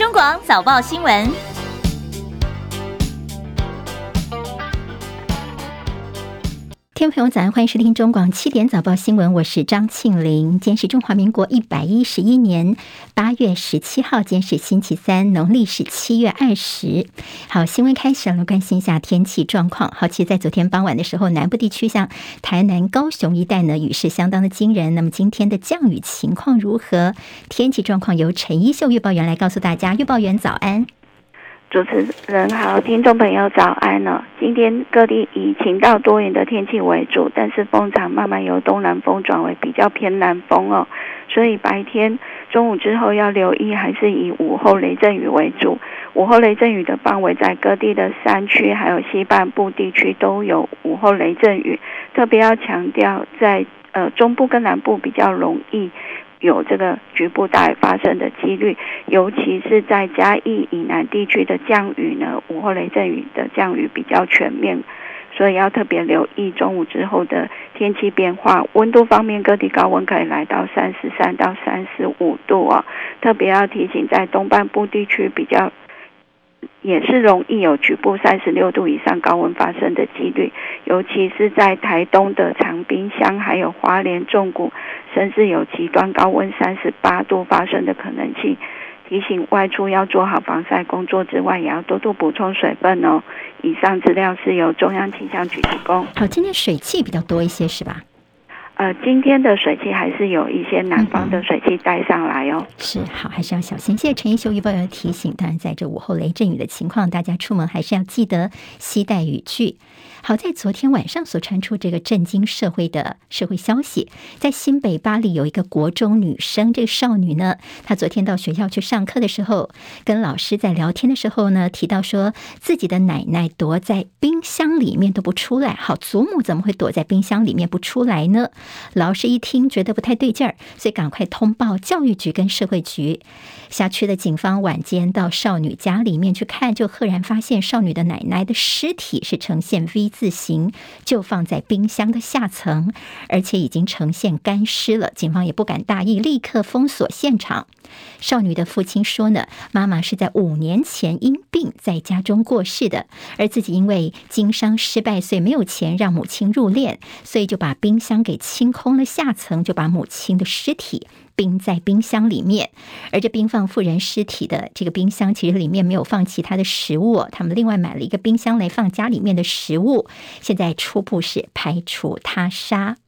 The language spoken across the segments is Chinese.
中广早报新闻。听众朋友，早安，欢迎收听中广七点早报新闻，我是张庆玲。今天是中华民国一百一十一年八月十七号，今天是星期三，农历是七月二十。好，新闻开始了，关心一下天气状况。好，其实，在昨天傍晚的时候，南部地区像台南、高雄一带呢，雨势相当的惊人。那么今天的降雨情况如何？天气状况由陈一秀预报员来告诉大家。预报员早安。主持人好，听众朋友早安呢。今天各地以晴到多云的天气为主，但是风场慢慢由东南风转为比较偏南风哦，所以白天中午之后要留意，还是以午后雷阵雨为主。午后雷阵雨的范围在各地的山区还有西半部地区都有午后雷阵雨，特别要强调在呃中部跟南部比较容易。有这个局部大雨发生的几率，尤其是在嘉义以南地区的降雨呢，午后雷阵雨的降雨比较全面，所以要特别留意中午之后的天气变化。温度方面，各地高温可以来到三十三到三十五度哦，特别要提醒，在东半部地区比较。也是容易有局部三十六度以上高温发生的几率，尤其是在台东的长滨乡，还有花莲纵谷，甚至有极端高温三十八度发生的可能性。提醒外出要做好防晒工作之外，也要多多补充水分哦。以上资料是由中央气象局提供。好，今天水汽比较多一些，是吧？呃，今天的水汽还是有一些南方的水汽带上来哦。是，好，还是要小心。谢谢陈一修预报员提醒。当然，在这午后雷阵雨的情况，大家出门还是要记得携带雨具。好在昨天晚上所传出这个震惊社会的社会消息，在新北八里有一个国中女生，这个少女呢，她昨天到学校去上课的时候，跟老师在聊天的时候呢，提到说自己的奶奶躲在冰箱里面都不出来。好，祖母怎么会躲在冰箱里面不出来呢？老师一听觉得不太对劲儿，所以赶快通报教育局跟社会局。辖区的警方晚间到少女家里面去看，就赫然发现少女的奶奶的尸体是呈现 V 字形，就放在冰箱的下层，而且已经呈现干尸了。警方也不敢大意，立刻封锁现场。少女的父亲说呢，妈妈是在五年前因病在家中过世的，而自己因为经商失败，所以没有钱让母亲入殓，所以就把冰箱给清清空了下层，就把母亲的尸体。冰在冰箱里面，而这冰放妇人尸体的这个冰箱，其实里面没有放其他的食物。他们另外买了一个冰箱来放家里面的食物。现在初步是排除他杀。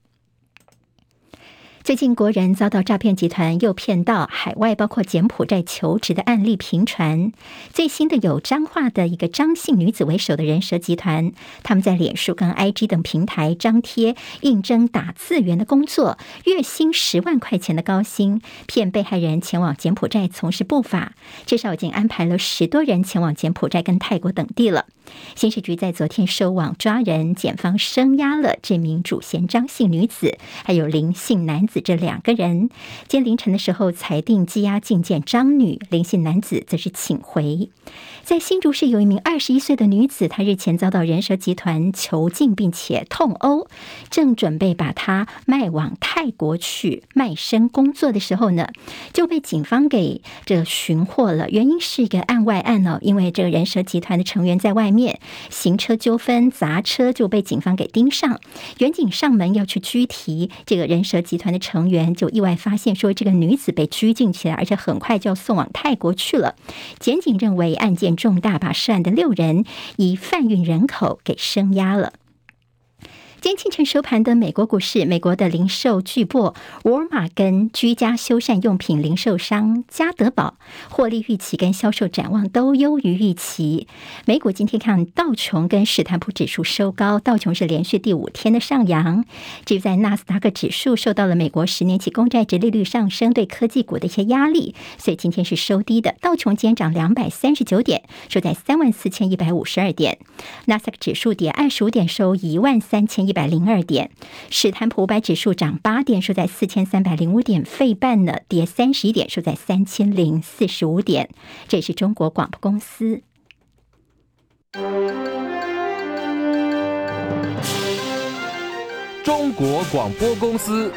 最近国人遭到诈骗集团诱骗到海外，包括柬埔寨求职的案例频传。最新的有彰化的一个张姓女子为首的人蛇集团，他们在脸书跟 IG 等平台张贴应征打字员的工作，月薪十万块钱的高薪，骗被害人前往柬埔寨从事不法。至少已经安排了十多人前往柬埔寨跟泰国等地了。刑事局在昨天收网抓人，检方声押了这名主嫌张姓女子，还有林姓男子。这两个人，今天凌晨的时候裁定羁押禁见张女，林姓男子则是请回。在新竹市有一名二十一岁的女子，她日前遭到人蛇集团囚禁，并且痛殴，正准备把她卖往泰国去卖身工作的时候呢，就被警方给这寻获了。原因是一个案外案哦，因为这个人蛇集团的成员在外面行车纠纷砸车，就被警方给盯上。员警上门要去拘提这个人蛇集团的成员，就意外发现说这个女子被拘禁起来，而且很快就要送往泰国去了。检警认为案件重大，把涉案的六人以贩运人口给声押了。今天清晨收盘的美国股市，美国的零售巨擘沃尔玛跟居家修缮用品零售商家得宝获利预期跟销售展望都优于预期。美股今天看道琼跟史坦普指数收高，道琼是连续第五天的上扬。至于在纳斯达克指数受到了美国十年期公债殖利率上升对科技股的一些压力，所以今天是收低的。道琼今天涨两百三十九点，收在三万四千一百五十二点。纳斯达克指数跌二十五点，收一万三千一。一百零二点，史坦普五百指数涨八点，收在四千三百零五点。费半呢跌三十一点，收在三千零四十五点。这是中国广播公司。中国广播公司。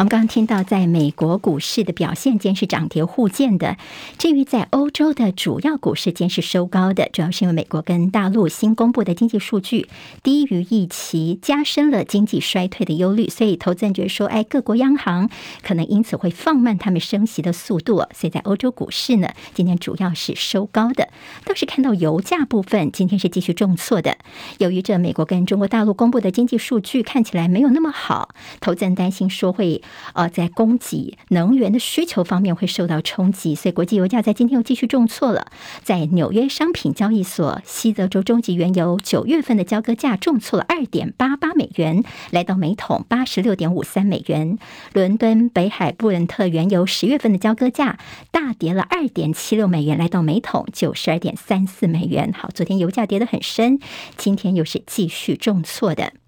我们刚刚听到，在美国股市的表现间是涨跌互见的。至于在欧洲的主要股市间是收高的，主要是因为美国跟大陆新公布的经济数据低于预期，加深了经济衰退的忧虑。所以投资人觉得说，哎，各国央行可能因此会放慢他们升息的速度。所以在欧洲股市呢，今天主要是收高的。倒是看到油价部分，今天是继续重挫的。由于这美国跟中国大陆公布的经济数据看起来没有那么好，投资人担心说会。呃，在供给能源的需求方面会受到冲击，所以国际油价在今天又继续重挫了。在纽约商品交易所，西德州中级原油九月份的交割价重挫了二点八八美元，来到每桶八十六点五三美元。伦敦北海布伦特原油十月份的交割价大跌了二点七六美元，来到每桶九十二点三四美元。好，昨天油价跌得很深，今天又是继续重挫的。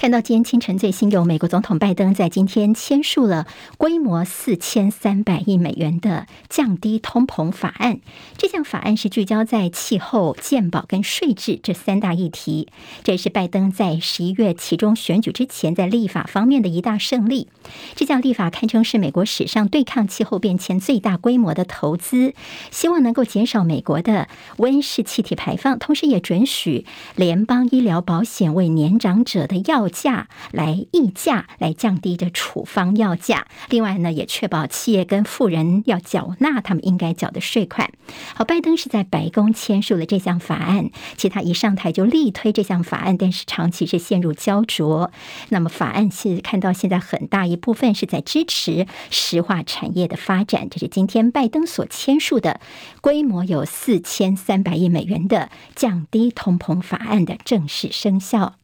看到今天清晨最新，有美国总统拜登在今天签署了规模四千三百亿美元的降低通膨法案。这项法案是聚焦在气候、健保跟税制这三大议题。这也是拜登在十一月其中选举之前在立法方面的一大胜利。这项立法堪称是美国史上对抗气候变迁最大规模的投资，希望能够减少美国的温室气体排放，同时也准许联邦医疗保险为年长者的药价来议价，来降低的处方药价。另外呢，也确保企业跟富人要缴纳他们应该缴的税款。好，拜登是在白宫签署了这项法案，其他一上台就力推这项法案，但是长期是陷入焦灼。那么法案是看到现在很大一部分是在支持石化产业的发展。这是今天拜登所签署的规模有四千三百亿美元的降低通膨法案的正式生效。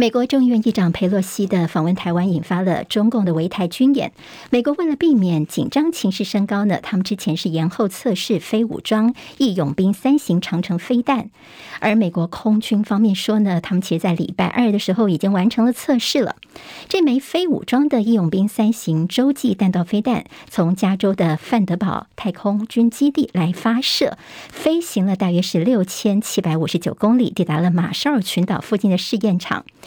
美国众议院议长佩洛西的访问台湾，引发了中共的围台军演。美国为了避免紧张情势升高呢，他们之前是延后测试非武装义勇兵三型长城飞弹。而美国空军方面说呢，他们其实在礼拜二的时候已经完成了测试了。这枚非武装的义勇兵三型洲际弹道飞弹从加州的范德堡太空军基地来发射，飞行了大约是六千七百五十九公里，抵达了马绍尔群岛附近的试验场。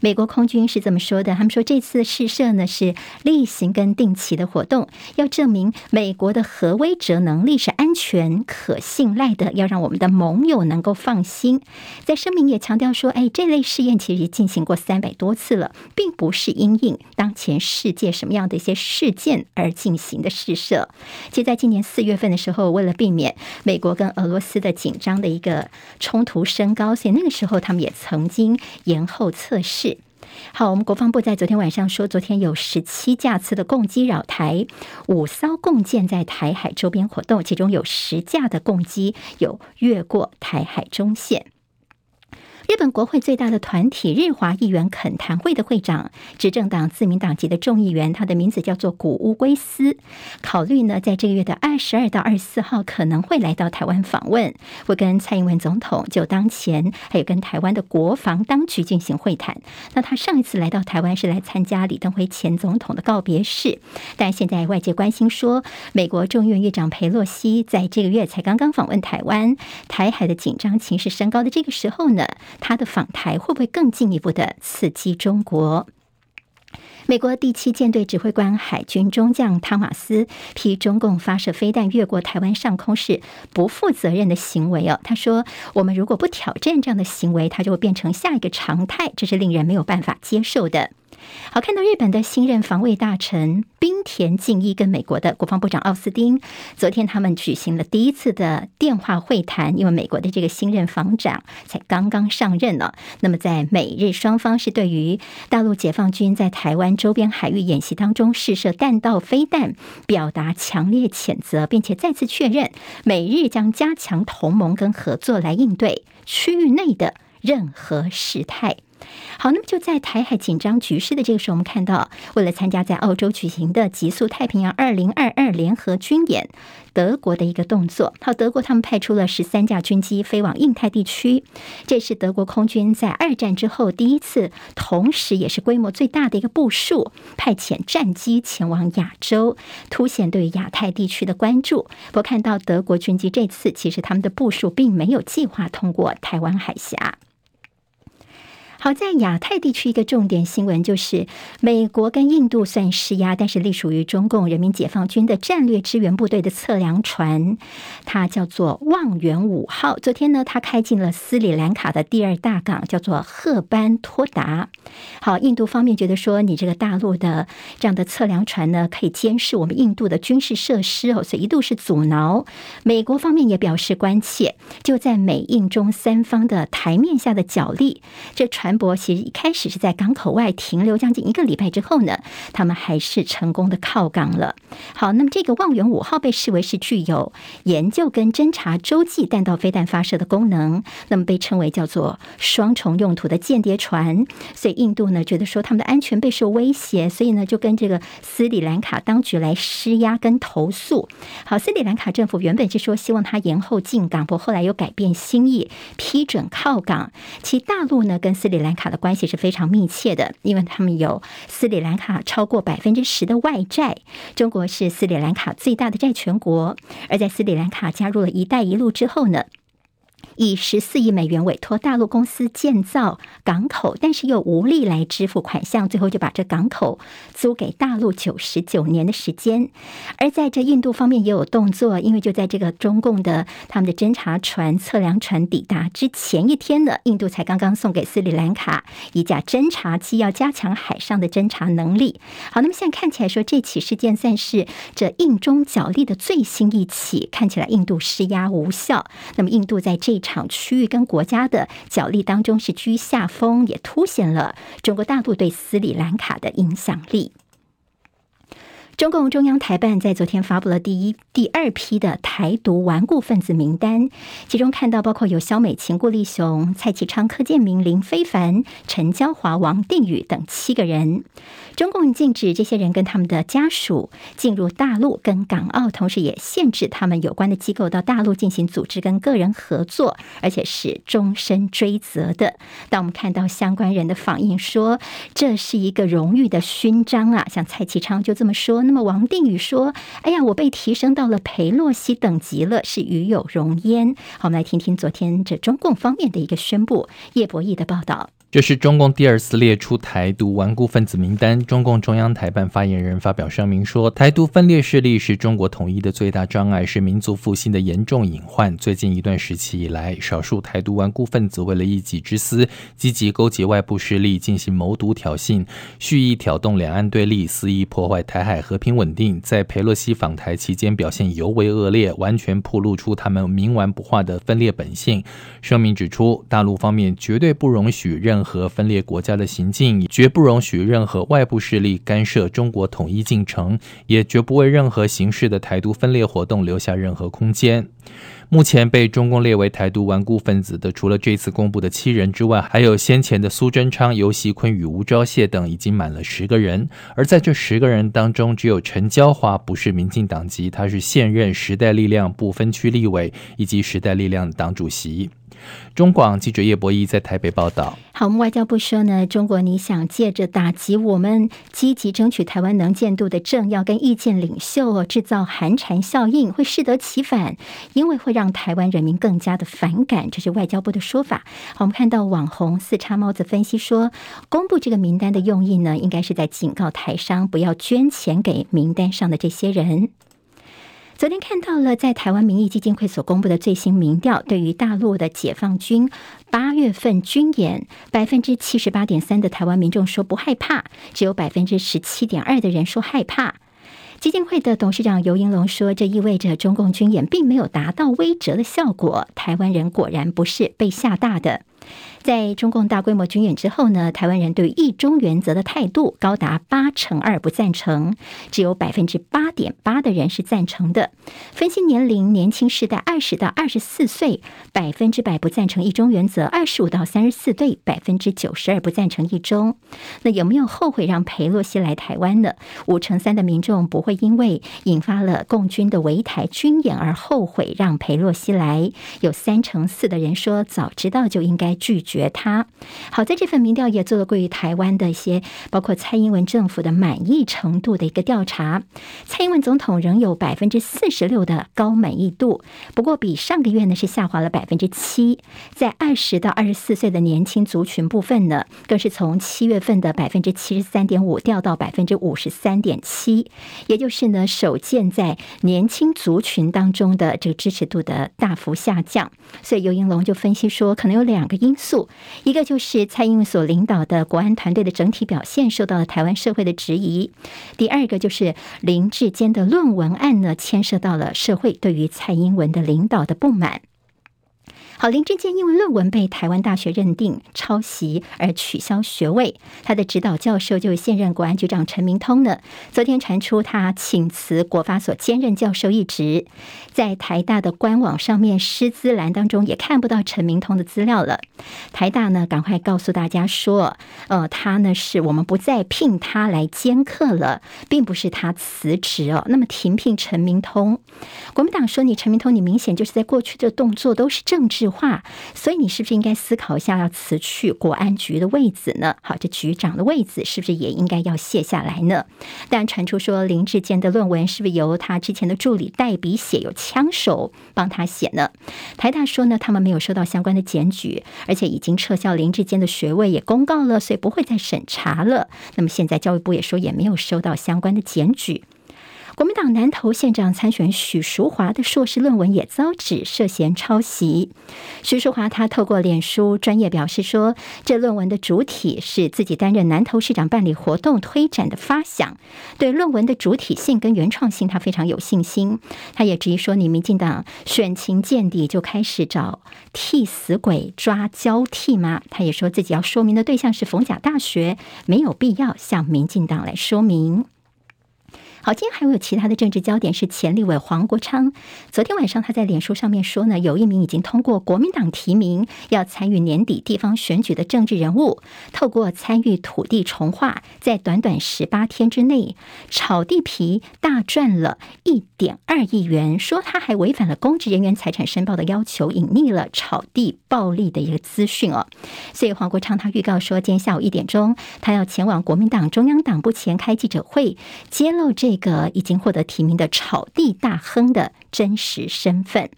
美国空军是这么说的：“他们说这次试射呢是例行跟定期的活动，要证明美国的核威慑能力是安全可信赖的，要让我们的盟友能够放心。”在声明也强调说：“哎，这类试验其实进行过三百多次了，并不是因应当前世界什么样的一些事件而进行的试射。”其实在今年四月份的时候，为了避免美国跟俄罗斯的紧张的一个冲突升高，所以那个时候他们也曾经延后测。试，好，我们国防部在昨天晚上说，昨天有十七架次的共机扰台，五艘共舰在台海周边活动，其中有十架的共机有越过台海中线。日本国会最大的团体日华议员恳谈会的会长，执政党自民党籍的众议员，他的名字叫做谷屋圭司，考虑呢，在这个月的二十二到二十四号可能会来到台湾访问，会跟蔡英文总统就当前还有跟台湾的国防当局进行会谈。那他上一次来到台湾是来参加李登辉前总统的告别式，但现在外界关心说，美国众议院议长裴洛西在这个月才刚刚访问台湾，台海的紧张情势升高的这个时候呢，他的访台会不会更进一步的刺激中国？美国第七舰队指挥官海军中将汤马斯批中共发射飞弹越过台湾上空是不负责任的行为哦。他说：“我们如果不挑战这样的行为，它就会变成下一个常态，这是令人没有办法接受的。”好，看到日本的新任防卫大臣滨田敬一跟美国的国防部长奥斯汀，昨天他们举行了第一次的电话会谈，因为美国的这个新任防长才刚刚上任呢。那么在美日双方是对于大陆解放军在台湾周边海域演习当中试射弹道飞弹，表达强烈谴责，并且再次确认美日将加强同盟跟合作来应对区域内的任何事态。好，那么就在台海紧张局势的这个时候，我们看到，为了参加在澳洲举行的极速太平洋二零二二联合军演，德国的一个动作。好，德国他们派出了十三架军机飞往印太地区，这是德国空军在二战之后第一次，同时也是规模最大的一个部署，派遣战机前往亚洲，凸显对亚太地区的关注。不过，看到德国军机这次其实他们的部署并没有计划通过台湾海峡。好，在亚太地区一个重点新闻就是，美国跟印度算施压，但是隶属于中共人民解放军的战略支援部队的测量船，它叫做望远五号。昨天呢，它开进了斯里兰卡的第二大港，叫做赫班托达。好，印度方面觉得说，你这个大陆的这样的测量船呢，可以监视我们印度的军事设施哦，所以一度是阻挠。美国方面也表示关切，就在美印中三方的台面下的角力，这船。船舶其实一开始是在港口外停留将近一个礼拜之后呢，他们还是成功的靠港了。好，那么这个望远五号被视为是具有研究跟侦察洲际弹道飞弹发射的功能，那么被称为叫做双重用途的间谍船。所以印度呢觉得说他们的安全备受威胁，所以呢就跟这个斯里兰卡当局来施压跟投诉。好，斯里兰卡政府原本是说希望他延后进港，不过后来又改变心意，批准靠港。其大陆呢跟斯里斯里兰卡的关系是非常密切的，因为他们有斯里兰卡超过百分之十的外债，中国是斯里兰卡最大的债权国，而在斯里兰卡加入了一带一路之后呢，以十四亿美元委托大陆公司建造港口，但是又无力来支付款项，最后就把这港口租给大陆九十九年的时间。而在这印度方面也有动作，因为就在这个中共的他们的侦察船、测量船抵达之前一天呢，印度才刚刚送给斯里兰卡一架侦察机，要加强海上的侦察能力。好，那么现在看起来说这起事件算是这印中角力的最新一起，看起来印度施压无效。那么印度在这场区域跟国家的角力当中是居下风，也凸显了中国大陆对斯里兰卡的影响力。中共中央台办在昨天发布了第一、第二批的台独顽固分子名单，其中看到包括有萧美琴、顾立雄、蔡其昌、柯建铭、林非凡、陈椒华、王定宇等七个人。中共禁止这些人跟他们的家属进入大陆跟港澳，同时也限制他们有关的机构到大陆进行组织跟个人合作，而且是终身追责的。当我们看到相关人的反应说，这是一个荣誉的勋章啊，像蔡其昌就这么说。那么王定宇说：“哎呀，我被提升到了裴洛西等级了，是与有荣焉。”好，我们来听听昨天这中共方面的一个宣布。叶博义的报道。这是中共第二次列出台独顽固分子名单。中共中央台办发言人发表声明说：“台独分裂势力是中国统一的最大障碍，是民族复兴的严重隐患。最近一段时期以来，少数台独顽固分子为了一己之私，积极勾结外部势力进行谋独挑衅，蓄意挑动两岸对立，肆意破坏台海和平稳定。在裴洛西访台期间表现尤为恶劣，完全暴露出他们冥顽不化的分裂本性。”声明指出，大陆方面绝对不容许任任何分裂国家的行径，绝不容许任何外部势力干涉中国统一进程，也绝不为任何形式的台独分裂活动留下任何空间。目前被中共列为台独顽固分子的，除了这次公布的七人之外，还有先前的苏贞昌、游锡堃与吴钊燮等，已经满了十个人。而在这十个人当中，只有陈椒华不是民进党籍，他是现任时代力量不分区立委以及时代力量党主席。中广记者叶博弈在台北报道。好，我们外交部说呢，中国你想借着打击我们积极争取台湾能见度的政要跟意见领袖，制造寒蝉效应，会适得其反，因为会让台湾人民更加的反感。这是外交部的说法。好，我们看到网红四叉猫子分析说，公布这个名单的用意呢，应该是在警告台商不要捐钱给名单上的这些人。昨天看到了，在台湾民意基金会所公布的最新民调，对于大陆的解放军八月份军演，百分之七十八点三的台湾民众说不害怕，只有百分之十七点二的人说害怕。基金会的董事长游盈隆说，这意味着中共军演并没有达到威慑的效果，台湾人果然不是被吓大的。在中共大规模军演之后呢，台湾人对一中原则的态度高达八成二不赞成，只有百分之八点八的人是赞成的。分析年龄，年轻世代二十到二十四岁，百分之百不赞成一中原则；二十五到三十四岁，百分之九十二不赞成一中。那有没有后悔让裴洛西来台湾呢？五成三的民众不会因为引发了共军的围台军演而后悔让裴洛西来，有三成四的人说早知道就应该。拒绝他。好，在这份民调也做了关于台湾的一些，包括蔡英文政府的满意程度的一个调查。蔡英文总统仍有百分之四十六的高满意度，不过比上个月呢是下滑了百分之七。在二十到二十四岁的年轻族群部分呢，更是从七月份的百分之七十三点五掉到百分之五十三点七，也就是呢首见在年轻族群当中的这个支持度的大幅下降。所以游盈隆就分析说，可能有两个因素，一个就是蔡英文所领导的国安团队的整体表现受到了台湾社会的质疑；第二个就是林志坚的论文案呢，牵涉到了社会对于蔡英文的领导的不满。好，林智坚因为论文被台湾大学认定抄袭而取消学位，他的指导教授就是现任国安局长陈明通呢。昨天传出他请辞国发所兼任教授一职，在台大的官网上面师资栏当中也看不到陈明通的资料了。台大呢，赶快告诉大家说，呃，他呢是我们不再聘他来兼课了，并不是他辞职哦。那么停聘陈明通，国民党说你陈明通，你明显就是在过去的动作都是政治话，所以你是不是应该思考一下要辞去国安局的位子呢？好，这局长的位子是不是也应该要卸下来呢？但传出说林志坚的论文是不是由他之前的助理代笔写，有枪手帮他写呢？台大说呢，他们没有收到相关的检举，而且已经撤销林志坚的学位，也公告了，所以不会再审查了。那么现在教育部也说也没有收到相关的检举。国民党南投县长参选许淑华的硕士论文也遭指涉嫌抄袭。许淑华他透过脸书专业表示说，这论文的主体是自己担任南投市长办理活动推展的发想，对论文的主体性跟原创性他非常有信心。他也质疑说，你民进党选情见底就开始找替死鬼抓交替吗？他也说自己要说明的对象是逢甲大学，没有必要向民进党来说明。好，今天还会有其他的政治焦点，是前立委黄国昌。昨天晚上他在脸书上面说呢，有一名已经通过国民党提名要参与年底地方选举的政治人物，透过参与土地重划，在短短十八天之内炒地皮大赚了一点二亿元，说他还违反了公职人员财产申报的要求，隐匿了炒地暴利的一个资讯哦。所以黄国昌他预告说，今天下午一点钟，他要前往国民党中央党部前开记者会，揭露这。这个已经获得提名的炒地大亨的真实身份。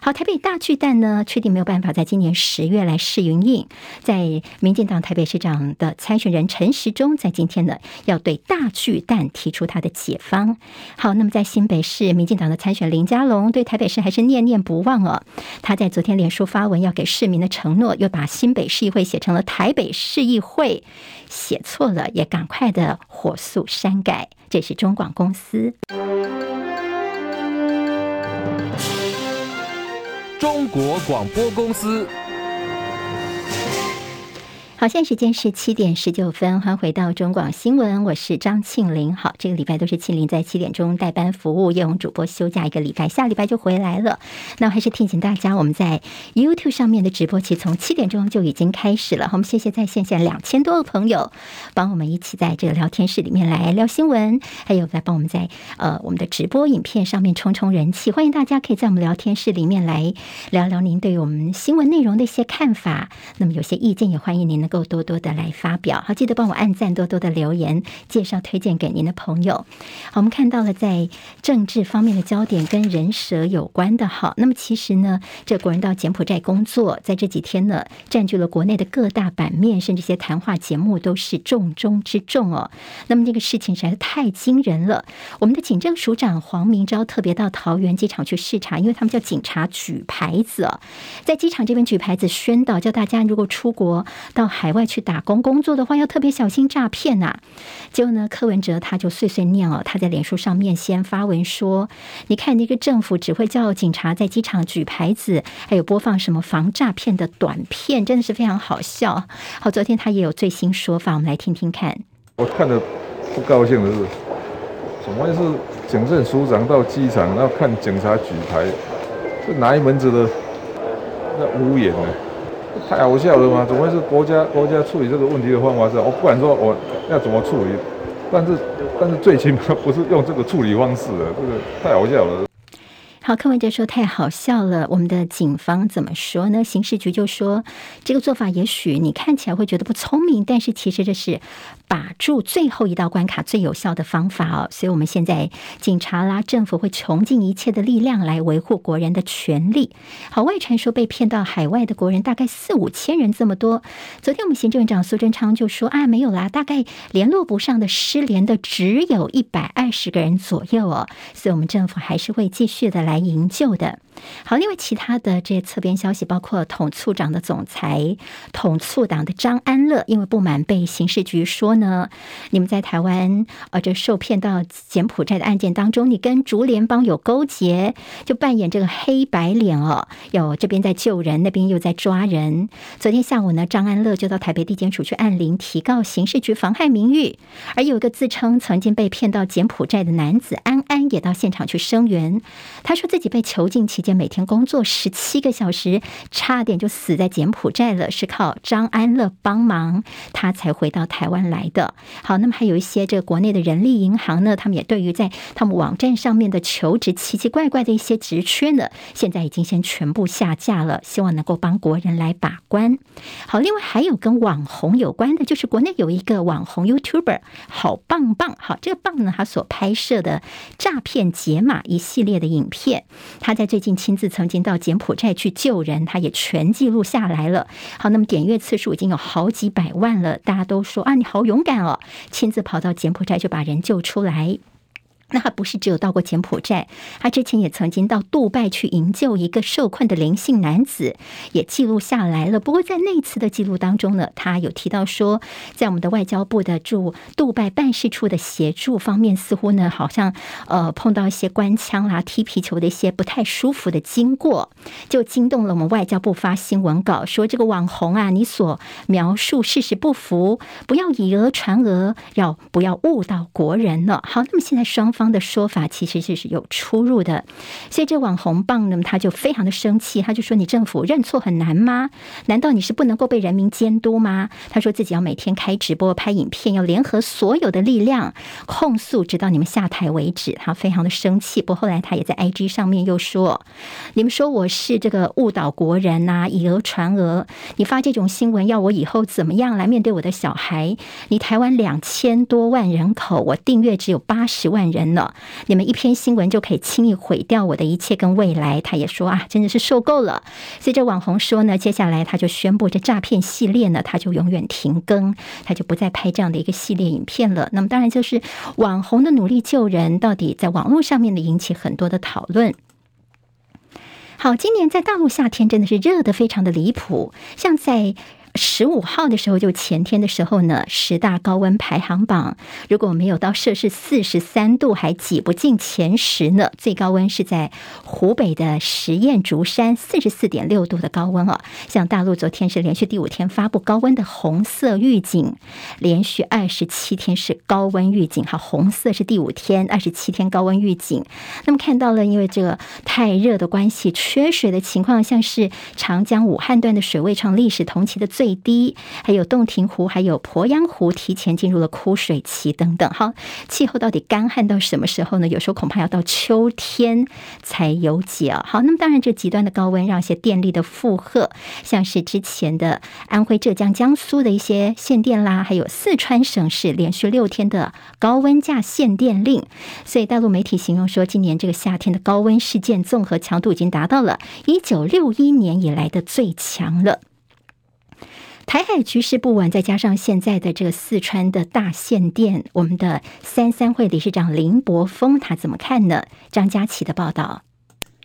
好，台北大巨蛋呢，确定没有办法在今年十月来试营运。在民进党台北市长的参选人陈时中，在今天呢，要对大巨蛋提出他的解方。好，那么在新北市民进党的参选林佳龙，对台北市还是念念不忘哦。他在昨天脸书发文，要给市民的承诺，又把新北市议会写成了台北市议会，写错了，也赶快的火速删改。这是中广公司。中国广播公司。好，现在时间是七点十九分，欢迎回到中广新闻，我是张庆玲。好，这个礼拜都是庆玲在七点钟代班服务，叶荣主播休假一个礼拜，下礼拜就回来了。那还是提醒大家，我们在 YouTube 上面的直播期从七点钟就已经开始了。好，我们谢谢在线现两千多个朋友帮我们一起在这个聊天室里面来聊新闻，还有来帮我们在呃我们的直播影片上面冲冲人气。欢迎大家可以在我们聊天室里面来聊聊您对于我们新闻内容的一些看法。那么有些意见也欢迎您能够多多的来发表，好，记得帮我按赞，多多的留言，介绍推荐给您的朋友。好，我们看到了在政治方面的焦点跟人蛇有关的，好，那么其实呢，这国人到柬埔寨工作，在这几天呢，占据了国内的各大版面，甚至一些谈话节目都是重中之重哦。那么这个事情实在是太惊人了。我们的警政署长黄明昭特别到桃园机场去视察，因为他们叫警察举牌子哦，在机场这边举牌子宣导，叫大家如果出国到海海外去打工工作的话，要特别小心诈骗呐。结果呢，柯文哲他就碎碎念哦，他在脸书上面先发文说：“你看那个政府只会叫警察在机场举牌子，还有播放什么防诈骗的短片，真的是非常好笑。”好，昨天他也有最新说法，我们来听听看。我看的不高兴的是，怎么是警政署长到机场，然后看警察举牌，这哪一门子的那污言呢？太好笑了嘛？怎么会是国家国家处理这个问题的方法是？我不管说我要怎么处理，但是但是最起码不是用这个处理方式的，这个太好笑了。好，柯文哲说太好笑了。我们的警方怎么说呢？刑事局就说，这个做法也许你看起来会觉得不聪明，但是其实这是把住最后一道关卡最有效的方法哦。所以我们现在警察啦，政府会穷尽一切的力量来维护国人的权利。好，外传说被骗到海外的国人大概四五千人这么多。昨天我们行政院长苏贞昌就说啊，没有啦，大概联络不上的失联的只有一百二十个人左右哦。所以我们政府还是会继续的来。来营救的。好，另外其他的这些侧边消息，包括统促长的总裁、统促党的张安乐，因为不满被刑事局说呢，你们在台湾呃这受骗到柬埔寨的案件当中，你跟竹联帮有勾结，就扮演这个黑白脸哦，有这边在救人，那边又在抓人。昨天下午呢，张安乐就到台北地检署去按铃提告刑事局妨害名誉，而有一个自称曾经被骗到柬埔寨的男子安安也到现场去声援，他说自己被囚禁期间每天工作十七个小时，差点就死在柬埔寨了，是靠张安乐帮忙，他才回到台湾来的。好，那么还有一些这个国内的人力银行呢，他们也对于在他们网站上面的求职奇奇怪怪的一些职缺呢，现在已经先全部下架了，希望能够帮国人来把关。好，另外还有跟网红有关的，就是国内有一个网红 YouTuber 好棒棒，好，这个棒呢，他所拍摄的诈骗解码一系列的影片，他在最近。亲自曾经到柬埔寨去救人，他也全记录下来了。好，那么点阅次数已经有好几百万了，大家都说啊，你好勇敢哦，亲自跑到柬埔寨就把人救出来。那他不是只有到过柬埔寨，他之前也曾经到杜拜去营救一个受困的林姓男子，也记录下来了。不过在那次的记录当中呢，他有提到说，在我们的外交部的驻杜拜办事处的协助方面，似乎呢好像呃碰到一些官腔啦、踢皮球的一些不太舒服的经过，就惊动了我们外交部发新闻稿说，这个网红啊，你所描述事实不符，不要以讹传讹，要不要误导国人了？好，那么现在双方。的说法其实是有出入的，所以这网红棒呢，他就非常的生气，他就说：“你政府认错很难吗？难道你是不能够被人民监督吗？”他说自己要每天开直播、拍影片，要联合所有的力量控诉，直到你们下台为止。他非常的生气。不过后来他也在 IG 上面又说：“你们说我是这个误导国人呐，以讹传讹，你发这种新闻要我以后怎么样来面对我的小孩？你台湾两千多万人口，我订阅只有八十万人。”了，你们一篇新闻就可以轻易毁掉我的一切跟未来。他也说啊，真的是受够了。随着网红说呢，接下来他就宣布这诈骗系列呢，他就永远停更，他就不再拍这样的一个系列影片了。那么当然就是网红的努力救人，到底在网络上面呢引起很多的讨论。好，今年在大陆夏天真的是热得非常的离谱，像在。十五号的时候，就前天的时候呢，十大高温排行榜，如果没有到摄氏四十三度，还挤不进前十呢。最高温是在湖北的十堰竹山，四十四点六度的高温哦。像大陆昨天是连续第五天发布高温的红色预警，连续二十七天是高温预警。哈，红色是第五天，二十七天高温预警。那么看到了，因为这个太热的关系，缺水的情况，像是长江武汉段的水位创历史同期的最。最低，还有洞庭湖，还有鄱阳湖提前进入了枯水期等等。好，气候到底干旱到什么时候呢？有时候恐怕要到秋天才有解。好，那么当然，这极端的高温让一些电力的负荷，像是之前的安徽、浙江、江苏的一些限电啦，还有四川省市连续六天的高温假限电令。所以大陆媒体形容说，今年这个夏天的高温事件综合强度已经达到了一九六一年以来的最强了。台海局势不稳，再加上现在的这个四川的大限电，我们的三三会理事长林柏峰他怎么看呢？张佳琪的报道。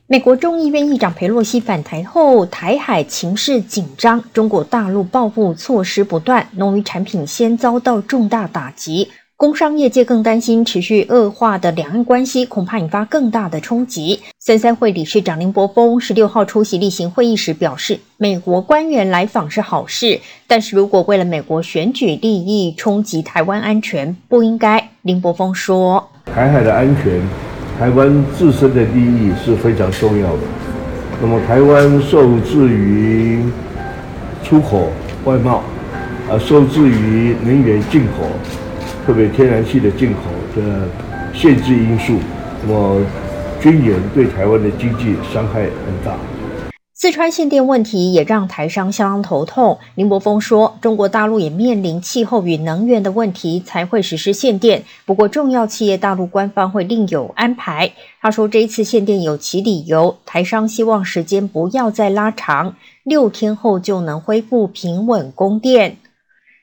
美国众议院议长佩洛西返台后，台海情势紧张，中国大陆报复措施不断，农渔产品先遭到重大打击。工商业界更担心持续恶化的两岸关系，恐怕引发更大的冲击。三三会理事长林柏峰十六号出席例行会议时表示，美国官员来访是好事，但是如果为了美国选举利益冲击台湾安全，不应该。林柏峰说：“台海的安全，台湾自身的利益是非常重要的。那么，台湾受制于出口外贸，啊，受制于能源进口。”特别天然气的进口的限制因素，那么军演对台湾的经济伤害很大。四川限电问题也让台商相当头痛。林柏峰说：“中国大陆也面临气候与能源的问题，才会实施限电。不过，重要企业大陆官方会另有安排。”他说：“这一次限电有其理由，台商希望时间不要再拉长，六天后就能恢复平稳供电。”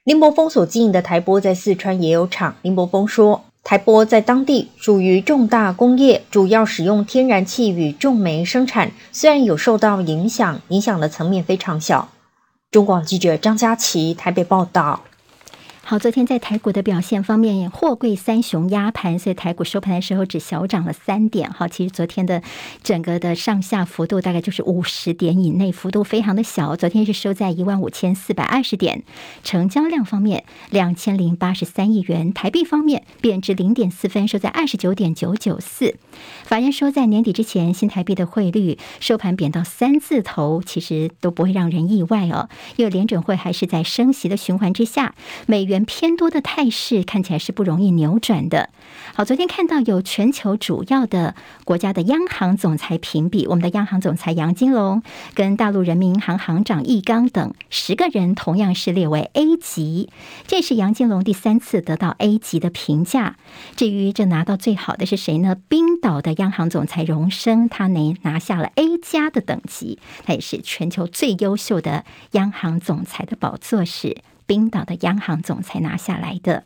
林柏峰所经营的台玻在四川也有厂。林柏峰说。台玻在当地属于重大工业，主要使用天然气与重煤生产，虽然有受到影响，影响的层面非常小。中广记者张佳琪台北报道。好，昨天在台股的表现方面，货柜三雄压盘，所以台股收盘的时候只小涨了三点。好，其实昨天的整个的上下幅度大概就是五十点以内，幅度非常的小。昨天是收在一万五千四百二十点，成交量方面两千零八十三亿元，台币方面贬值零点四分，收在二十九点九九四。法人说，在年底之前，新台币的汇率收盘贬到三字头，其实都不会让人意外哦，因为联准会还是在升息的循环之下，美元。偏多的态势看起来是不容易扭转的。好，昨天看到有全球主要的国家的央行总裁评比，我们的央行总裁杨金龙跟大陆人民银行行长易纲等十个人同样是列为 A 级，这是杨金龙第三次得到 A 级的评价。至于这拿到最好的是谁呢？冰岛的央行总裁荣升，他拿下了 A 加的等级，他也是全球最优秀的央行总裁的宝座是。冰岛的央行总裁拿下来的。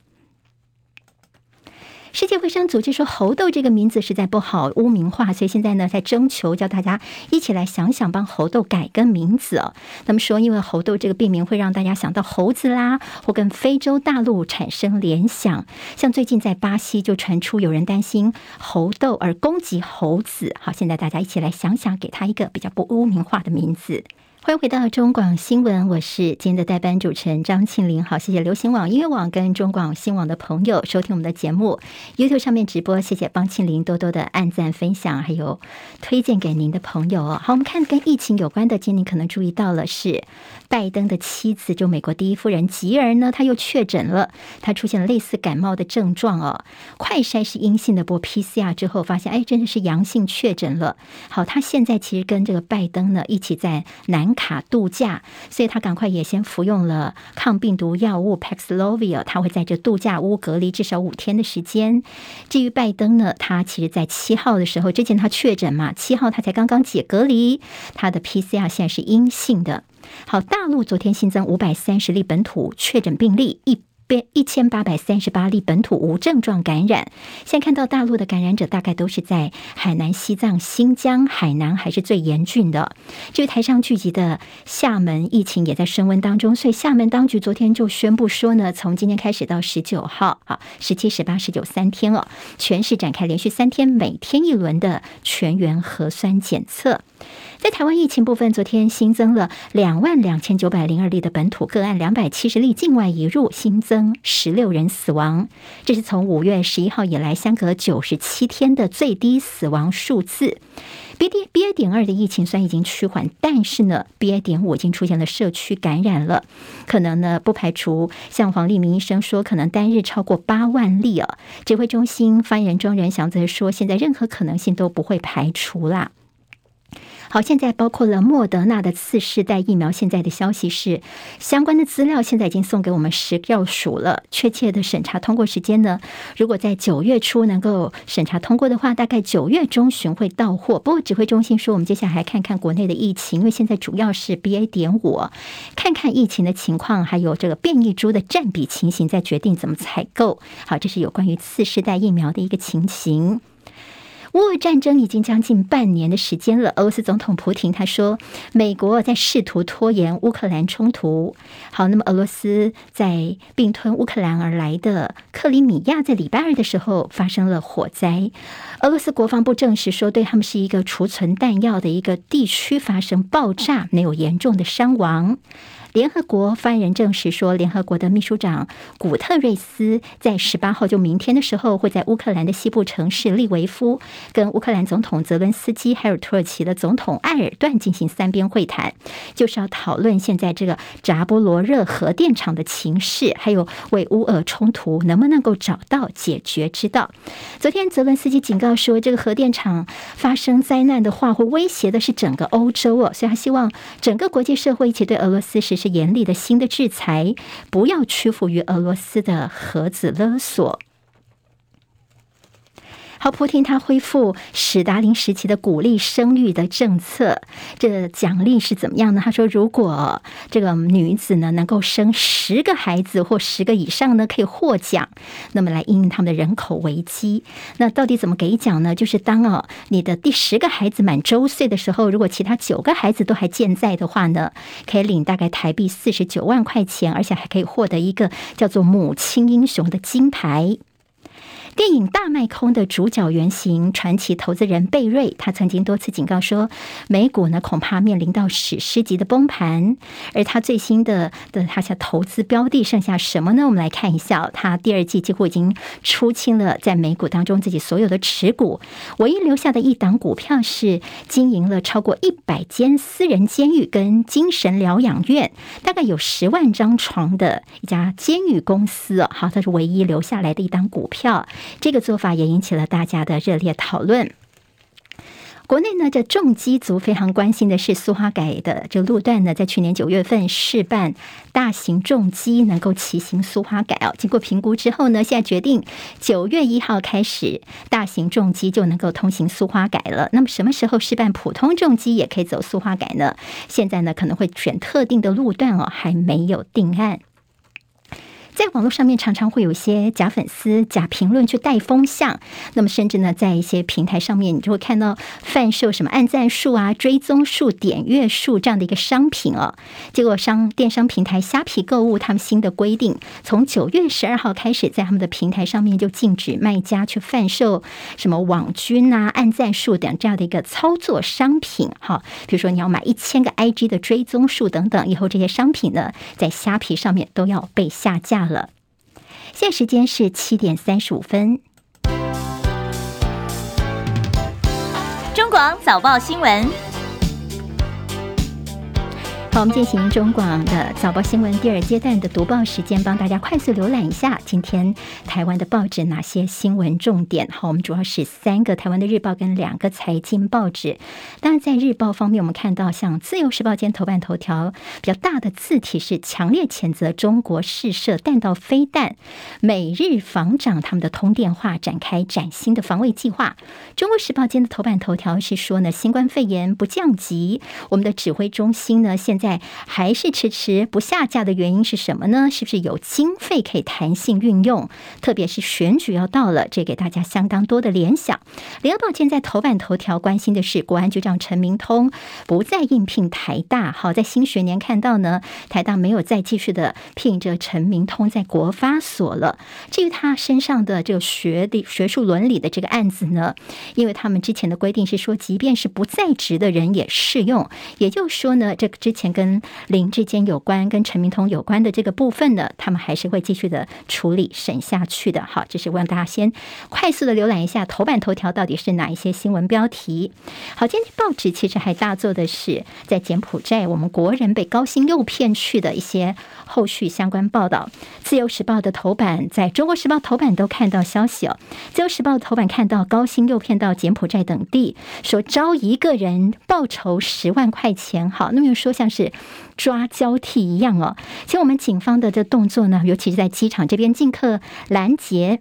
世界卫生组织说，猴痘这个名字实在不好污名化，所以现在呢，在征求叫大家一起来想想帮猴痘改个名字哦。那么说，因为猴痘这个病名会让大家想到猴子啦，或跟非洲大陆产生联想。像最近在巴西就传出有人担心猴痘而攻击猴子，好，现在大家一起来想想，给他一个比较不污名化的名字。欢迎回到中广新闻，我是今天的代班主持人张庆林。好，谢谢流行网、音乐网跟中广新网的朋友收听我们的节目，YouTube 上面直播，谢谢帮庆林多多的按赞、分享，还有推荐给您的朋友哦。好，我们看跟疫情有关的，今天您可能注意到了是拜登的妻子，就美国第一夫人吉尔呢，她又确诊了，她出现了类似感冒的症状哦。快筛是阴性的，不过 PCR 之后发现，哎，真的是阳性确诊了。好，她现在其实跟这个拜登呢一起在南卡度假，所以他赶快也先服用了抗病毒药物 Paxlovid，他会在这度假屋隔离至少五天的时间。至于拜登呢，他其实在七号的时候，之前他确诊嘛，七号他才刚刚解隔离，他的 PCR 现在是阴性的。好，大陆昨天新增五百三十例本土确诊病例，一边。一千八百三十八例本土无症状感染，现在看到大陆的感染者大概都是在海南、西藏、新疆、海南还是最严峻的。至于台上聚集的厦门，疫情也在升温当中，所以厦门当局昨天就宣布说呢，从今天开始到十九号，啊，十七、十八、十九三天哦，全市展开连续三天每天一轮的全员核酸检测。在台湾疫情部分，昨天新增了两万两千九百零二例的本土个案，两百七十例境外移入，新增十六人死亡。这是从五月十一号以来相隔九十七天的最低死亡数字。B D B A 点二的疫情虽然已经趋缓，但是呢，B A 点五已经出现了社区感染了，可能呢不排除像黄立明医生说，可能单日超过八万例啊。指挥中心发言人庄人祥则说，现在任何可能性都不会排除啦。好，现在包括了莫德纳的次世代疫苗，现在的消息是相关的资料现在已经送给我们食药署了。确切的审查通过时间呢？如果在九月初能够审查通过的话，大概九月中旬会到货。不过指挥中心说，我们接下来看看国内的疫情，因为现在主要是 BA 点五，看看疫情的情况，还有这个变异株的占比情形，再决定怎么采购。好，这是有关于次世代疫苗的一个情形。乌战争已经将近半年的时间了。俄罗斯总统普亭他说，美国在试图拖延乌克兰冲突。好，那么俄罗斯在并吞乌克兰而来的克里米亚，在礼拜二的时候发生了火灾。俄罗斯国防部证实说，对他们是一个储存弹药的一个地区发生爆炸，没有严重的伤亡。联合国发言人证实说，联合国的秘书长古特瑞斯在十八号就明天的时候，会在乌克兰的西部城市利维夫，跟乌克兰总统泽伦斯基还有土耳其的总统埃尔段进行三边会谈，就是要讨论现在这个扎波罗热核电厂的情势，还有为乌俄冲突能不能够找到解决之道。昨天泽伦斯基警告说，这个核电厂发生灾难的话，会威胁的是整个欧洲哦，所以他希望整个国际社会一起对俄罗斯实施严厉的新的制裁，不要屈服于俄罗斯的核子勒索。好，普丁他恢复史达林时期的鼓励生育的政策，这奖励是怎么样呢？他说，如果这个女子呢能够生十个孩子或十个以上呢，可以获奖，那么来应应他们的人口危机。那到底怎么给奖呢？就是当哦你的第十个孩子满周岁的时候，如果其他九个孩子都还健在的话呢，可以领大概台币四十九万块钱，而且还可以获得一个叫做“母亲英雄”的金牌。电影《大卖空》的主角原型传奇投资人贝瑞，他曾经多次警告说，美股呢恐怕面临到史诗级的崩盘。而他最新的的他想投资标的剩下什么呢？我们来看一下，他第二季几乎已经出清了在美股当中自己所有的持股，唯一留下的一档股票是经营了超过一百间私人监狱跟精神疗养院，大概有十万张床的一家监狱公司。好，他是唯一留下来的一档股票。这个做法也引起了大家的热烈讨论。国内呢，这重机族非常关心的是苏花改的这路段呢，在去年九月份试办大型重机能够骑行苏花改哦。经过评估之后呢，现在决定九月一号开始，大型重机就能够通行苏花改了。那么什么时候试办普通重机也可以走苏花改呢？现在呢，可能会选特定的路段哦，还没有定案。在网络上面常常会有一些假粉丝、假评论去带风向，那么甚至呢，在一些平台上面，你就会看到贩售什么按赞数啊、追踪数、点阅数这样的一个商品哦。结果商电商平台虾皮购物他们新的规定，从九月十二号开始，在他们的平台上面就禁止卖家去贩售什么网军啊、按赞数等这样的一个操作商品。哈，比如说你要买一千个 IG 的追踪数等等，以后这些商品呢，在虾皮上面都要被下架了。现在时间是七点三十五分。中广早报新闻。好，我们进行中广的早报新闻第二阶段的读报时间，帮大家快速浏览一下今天台湾的报纸哪些新闻重点。好，我们主要是三个台湾的日报跟两个财经报纸。当然，在日报方面，我们看到像《自由时报》间头版头条比较大的字体是强烈谴责中国试射弹道飞弹，美日防长他们的通电话展开崭新的防卫计划。《中国时报》间的头版头条是说呢，新冠肺炎不降级，我们的指挥中心呢现在。还是迟迟不下架的原因是什么呢？是不是有经费可以弹性运用？特别是选举要到了，这给大家相当多的联想。联合报现在头版头条关心的是国安局长陈明通不再应聘台大。好，在新学年看到呢，台大没有再继续的聘着陈明通在国发所了。至于他身上的这个学的学术伦理的这个案子呢，因为他们之前的规定是说，即便是不在职的人也适用，也就是说呢，这个之前。跟林志坚有关、跟陈明通有关的这个部分呢，他们还是会继续的处理审下去的。好，这是我让大家先快速的浏览一下头版头条到底是哪一些新闻标题。好，今天报纸其实还大做的是在柬埔寨，我们国人被高薪诱骗去的一些后续相关报道。自由时报的头版，在中国时报头版都看到消息哦。自由时报头版看到高薪诱骗到柬埔寨等地，说招一个人报酬十万块钱。好，那么又说像是。抓交替一样哦，其实我们警方的这动作呢，尤其是在机场这边进客拦截。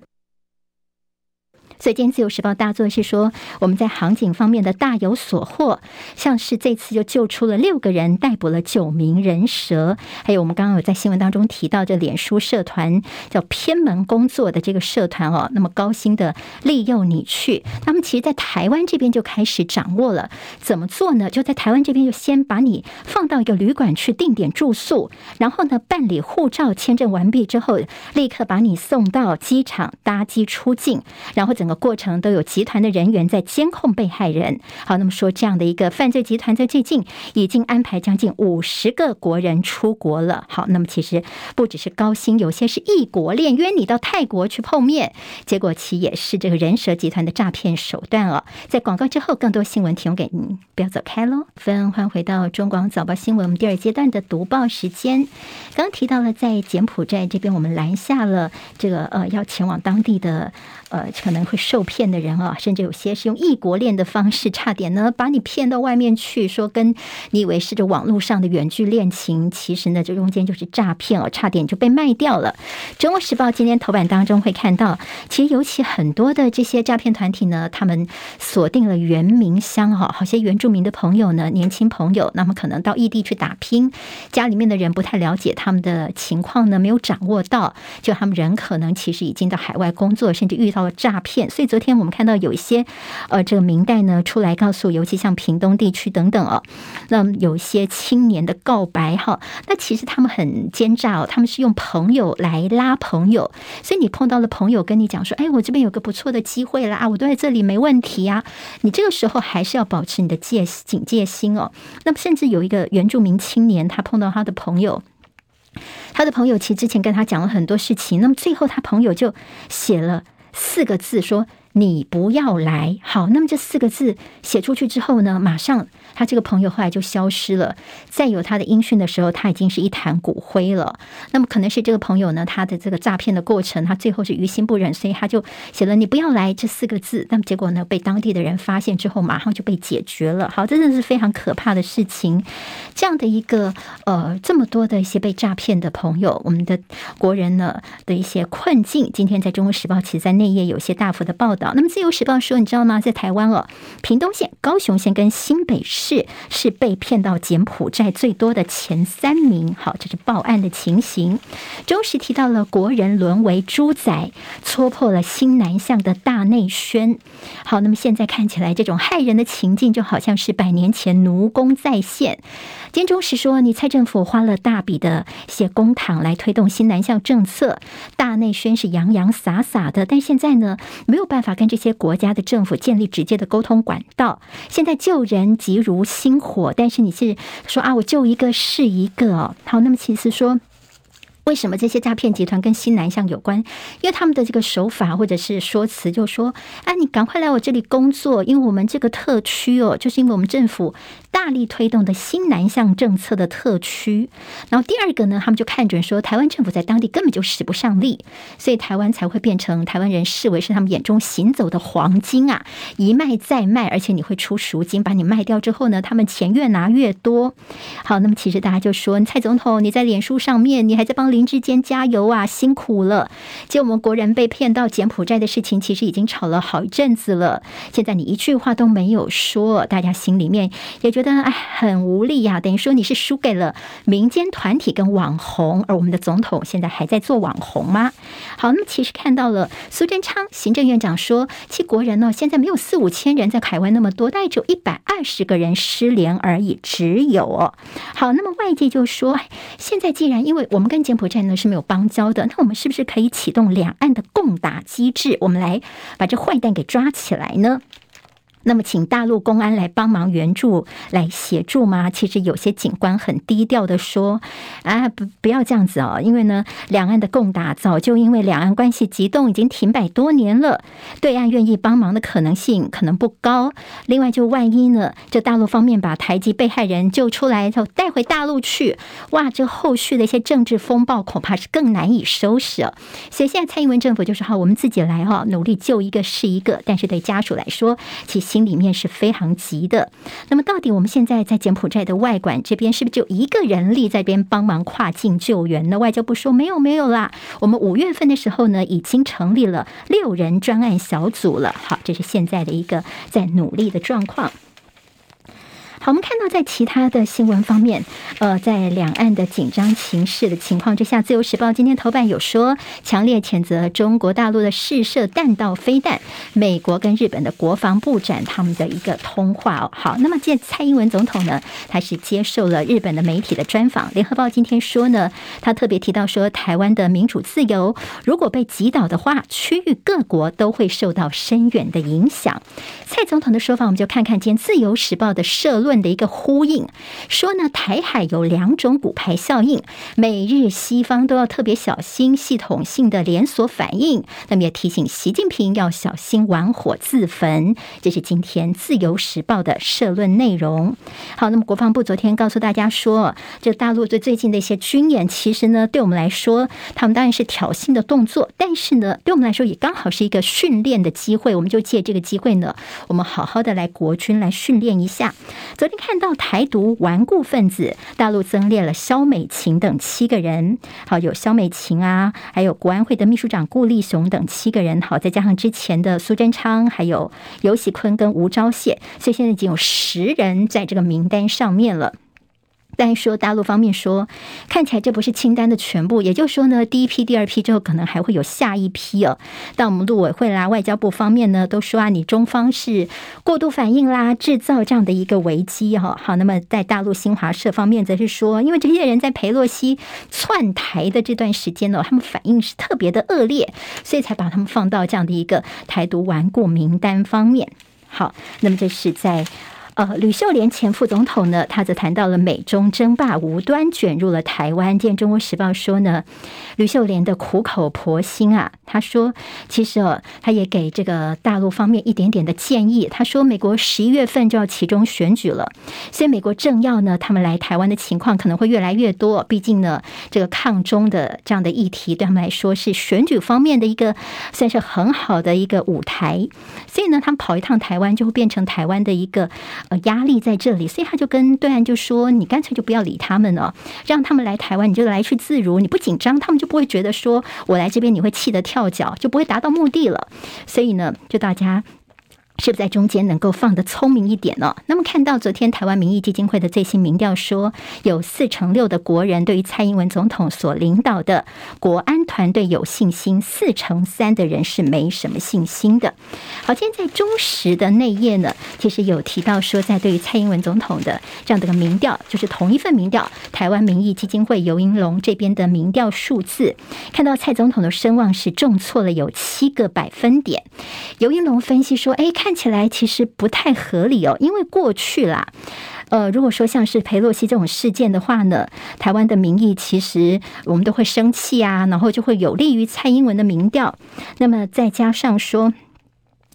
所以，今天自由时报大作是说，我们在航警方面的大有所获，像是这次就救出了六个人，逮捕了九名人蛇，还有我们刚刚有在新闻当中提到，这脸书社团叫偏门工作的这个社团哦，那么高薪的利诱你去，他们其实，在台湾这边就开始掌握了怎么做呢？就在台湾这边就先把你放到一个旅馆去定点住宿，然后呢，办理护照签证完毕之后，立刻把你送到机场搭机出境，然后整。整个过程都有集团的人员在监控被害人。好，那么说这样的一个犯罪集团，在最近已经安排将近五十个国人出国了。好，那么其实不只是高薪，有些是异国恋，约你到泰国去碰面，结果其也是这个人蛇集团的诈骗手段哦。在广告之后，更多新闻提供给您，不要走开喽。分欢回到中广早报新闻，我们第二阶段的读报时间。刚提到了在柬埔寨这边，我们拦下了这个呃要前往当地的。呃，可能会受骗的人啊，甚至有些是用异国恋的方式，差点呢把你骗到外面去，说跟你以为是这网络上的远距恋情，其实呢这中间就是诈骗哦，差点就被卖掉了。中国时报今天头版当中会看到，其实尤其很多的这些诈骗团体呢，他们锁定了原民乡哈，好些原住民的朋友呢，年轻朋友，那么可能到异地去打拼，家里面的人不太了解他们的情况呢，没有掌握到，就他们人可能其实已经到海外工作，甚至遇到。到诈骗，所以昨天我们看到有一些呃，这个民代呢出来告诉，尤其像屏东地区等等哦，那有一些青年的告白哈，那其实他们很奸诈哦，他们是用朋友来拉朋友，所以你碰到了朋友跟你讲说，哎，我这边有个不错的机会啦，我都在这里没问题啊，你这个时候还是要保持你的戒警戒心哦。那么甚至有一个原住民青年，他碰到他的朋友。他的朋友其实之前跟他讲了很多事情，那么最后他朋友就写了四个字说。你不要来，好。那么这四个字写出去之后呢，马上他这个朋友后来就消失了。再有他的音讯的时候，他已经是一坛骨灰了。那么可能是这个朋友呢，他的这个诈骗的过程，他最后是于心不忍，所以他就写了“你不要来”这四个字。那么结果呢，被当地的人发现之后，马上就被解决了。好，真的是非常可怕的事情。这样的一个呃，这么多的一些被诈骗的朋友，我们的国人呢的一些困境，今天在中国时报，其实在内页有些大幅的报道。那么，《自由时报》说，你知道吗？在台湾哦，屏东县、高雄县跟新北市是被骗到柬埔寨最多的前三名。好，这是报案的情形。中时提到了国人沦为猪仔，戳破了新南向的大内宣。好，那么现在看起来，这种骇人的情境就好像是百年前奴工再现。今天中时说，你蔡政府花了大笔的写公帑来推动新南向政策，大内宣是洋洋洒洒的，但现在呢，没有办法跟这些国家的政府建立直接的沟通管道。现在救人急如星火，但是你是说啊，我救一个是一个哦。好，那么其实说。为什么这些诈骗集团跟新南向有关？因为他们的这个手法或者是说辞，就说：“啊，你赶快来我这里工作，因为我们这个特区哦，就是因为我们政府大力推动的新南向政策的特区。然后第二个呢，他们就看准说，台湾政府在当地根本就使不上力，所以台湾才会变成台湾人视为是他们眼中行走的黄金啊，一卖再卖，而且你会出赎金，把你卖掉之后呢，他们钱越拿越多。好，那么其实大家就说，蔡总统你在脸书上面，你还在帮林志坚加油啊，辛苦了！就我们国人被骗到柬埔寨的事情，其实已经吵了好一阵子了。现在你一句话都没有说，大家心里面也觉得哎很无力呀、等于说你是输给了民间团体跟网红，而我们的总统现在还在做网红吗？好，那么其实看到了苏贞昌行政院长说，其国人呢现在没有四五千人在海外那么多，大概只有一百二十个人失联而已，只有。好，那么外界就说，现在既然因为我们跟柬埔寨呢是没有邦交的，那我们是不是可以启动两岸的共打机制？我们来把这坏蛋给抓起来呢？那么，请大陆公安来帮忙援助、来协助吗？其实有些警官很低调的说：“啊，不，不要这样子哦，因为呢，两岸的共打早就因为两岸关系急冻，已经停摆多年了。对岸愿意帮忙的可能性可能不高。另外，就万一呢，这大陆方面把台籍被害人救出来后带回大陆去，哇，这后续的一些政治风暴恐怕是更难以收拾哦。所以现在蔡英文政府就说：好，我们自己来哈，努力救一个是一个。但是对家属来说，其实。心里面是非常急的。那么，到底我们现在在柬埔寨的外管这边，是不是就一个人力在边帮忙跨境救援呢？外交部说没有没有啦。我们五月份的时候呢，已经成立了六人专案小组了。好，这是现在的一个在努力的状况。好，我们看到在其他的新闻方面，呃，在两岸的紧张情势的情况之下，《自由时报》今天头版有说，强烈谴责中国大陆的试射弹道飞弹。美国跟日本的国防部长他们的一个通话哦。好，那么见蔡英文总统呢，他是接受了日本的媒体的专访，《联合报》今天说呢，他特别提到说，台湾的民主自由如果被击倒的话，区域各国都会受到深远的影响。蔡总统的说法，我们就看看今天《自由时报》的社论的一个呼应，说呢，台海有两种骨牌效应，美日西方都要特别小心系统性的连锁反应。那么也提醒习近平要小心玩火自焚。这是今天《自由时报》的社论内容。好，那么国防部昨天告诉大家说，这大陆最最近的一些军演，其实呢，对我们来说，他们当然是挑衅的动作，但是呢，对我们来说也刚好是一个训练的机会。我们就借这个机会呢。我们好好的来国军来训练一下。昨天看到台独顽固分子，大陆增列了肖美琴等七个人。好，有肖美琴啊，还有国安会的秘书长顾立雄等七个人。好，再加上之前的苏贞昌，还有尤喜坤跟吴钊燮，所以现在已经有十人在这个名单上面了。但说大陆方面说，看起来这不是清单的全部，也就是说呢，第一批、第二批之后可能还会有下一批哦。但我们陆委会啦、外交部方面呢，都说啊，你中方是过度反应啦，制造这样的一个危机哈。好，那么在大陆新华社方面则是说，因为这些人在裴洛西窜台的这段时间呢，他们反应是特别的恶劣，所以才把他们放到这样的一个台独顽固名单方面。好，那么这是在。呃，吕秀莲前副总统呢，他则谈到了美中争霸无端卷入了台湾。见《中国时报》说呢，吕秀莲的苦口婆心啊，他说，其实哦，他也给这个大陆方面一点点的建议。他说，美国十一月份就要期中选举了，所以美国政要呢，他们来台湾的情况可能会越来越多。毕竟呢，这个抗中的这样的议题对他们来说是选举方面的一个算是很好的一个舞台。所以呢，他们跑一趟台湾，就会变成台湾的一个。呃，压力在这里，所以他就跟对岸就说：“你干脆就不要理他们了，让他们来台湾，你就来去自如，你不紧张，他们就不会觉得说我来这边你会气得跳脚，就不会达到目的了。”所以呢，就大家。是不是在中间能够放得聪明一点呢？那么看到昨天台湾民意基金会的最新民调说，有四成六的国人对于蔡英文总统所领导的国安团队有信心，四成三的人是没什么信心的。好，今天在中时的内页呢，其实有提到说，在对于蔡英文总统的这样的一个民调，就是同一份民调，台湾民意基金会游盈龙这边的民调数字，看到蔡总统的声望是重挫了有七个百分点。游盈龙分析说，哎，看。看起来其实不太合理哦，因为过去啦，呃，如果说像是裴洛西这种事件的话呢，台湾的民意其实我们都会生气啊，然后就会有利于蔡英文的民调，那么再加上说。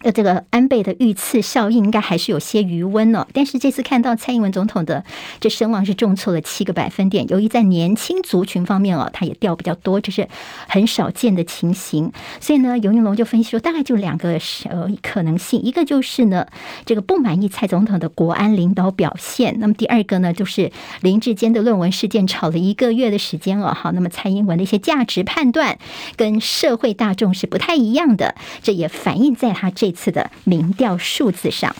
呃，这个安倍的遇刺效应应该还是有些余温哦。但是这次看到蔡英文总统的这声望是重挫了七个百分点，由于在年轻族群方面哦，他也掉比较多，这是很少见的情形。所以呢，游盈隆就分析说，大概就两个呃可能性，一个就是呢，这个不满意蔡总统的国安领导表现；那么第二个呢，就是林志坚的论文事件吵了一个月的时间哦。好，那么蔡英文的一些价值判断跟社会大众是不太一样的，这也反映在他这。次的民调数字上。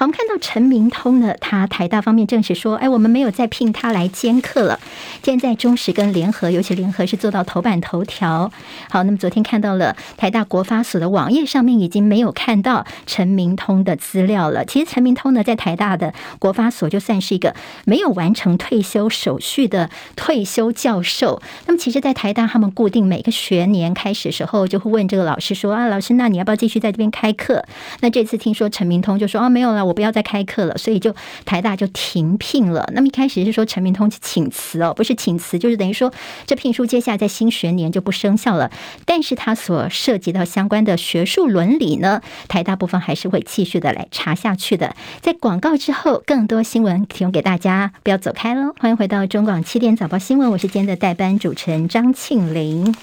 好，我们看到陈明通呢，他台大方面证实说，哎，我们没有再聘他来兼课了。现在中时跟联合，尤其联合是做到头版头条。好，那么昨天看到了台大国发所的网页上面已经没有看到陈明通的资料了。其实陈明通呢，在台大的国发所就算是一个没有完成退休手续的退休教授。那么，其实，在台大他们固定每个学年开始的时候，就会问这个老师说啊，老师，那你要不要继续在这边开课？那这次听说陈明通就说啊，没有了。我不要再开课了，所以就台大就停聘了。那么一开始是说陈明通去请辞哦，不是请辞，就是等于说这聘书接下来在新学年就不生效了。但是他所涉及到相关的学术伦理呢，台大部分还是会继续的来查下去的。在广告之后，更多新闻提供给大家，不要走开喽！欢迎回到中广七点早报新闻，我是今天的代班主持人张庆玲。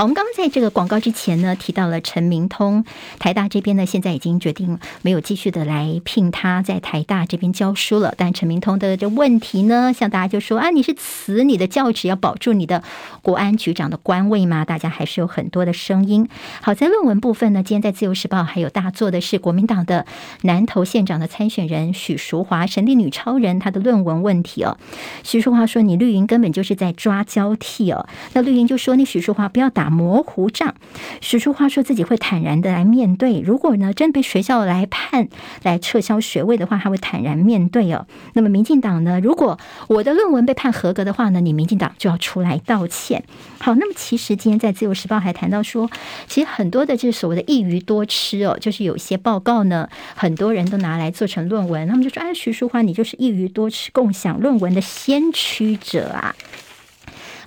好，我们刚刚在这个广告之前呢，提到了陈明通，台大这边呢，现在已经决定没有继续的来聘他在台大这边教书了。但陈明通的这问题呢，像大家就说啊，你是辞你的教职，要保住你的国安局长的官位吗？大家还是有很多的声音。好，在论文部分呢，今天在自由时报还有大作的是国民党的南投县长的参选人许淑华，神力女超人，她的论文问题哦。许淑华说，你绿营根本就是在抓交替哦。那绿营就说，你许淑华不要打模糊账，徐淑华说自己会坦然的来面对，如果呢真被学校来判来撤销学位的话，他会坦然面对哦。那么民进党呢，如果我的论文被判合格的话呢，你民进党就要出来道歉。好，那么其实今天在自由时报还谈到说，其实很多的这所谓的一鱼多吃哦，就是有一些报告呢，很多人都拿来做成论文，他们就说，哎，徐淑华你就是一鱼多吃，共享论文的先驱者啊。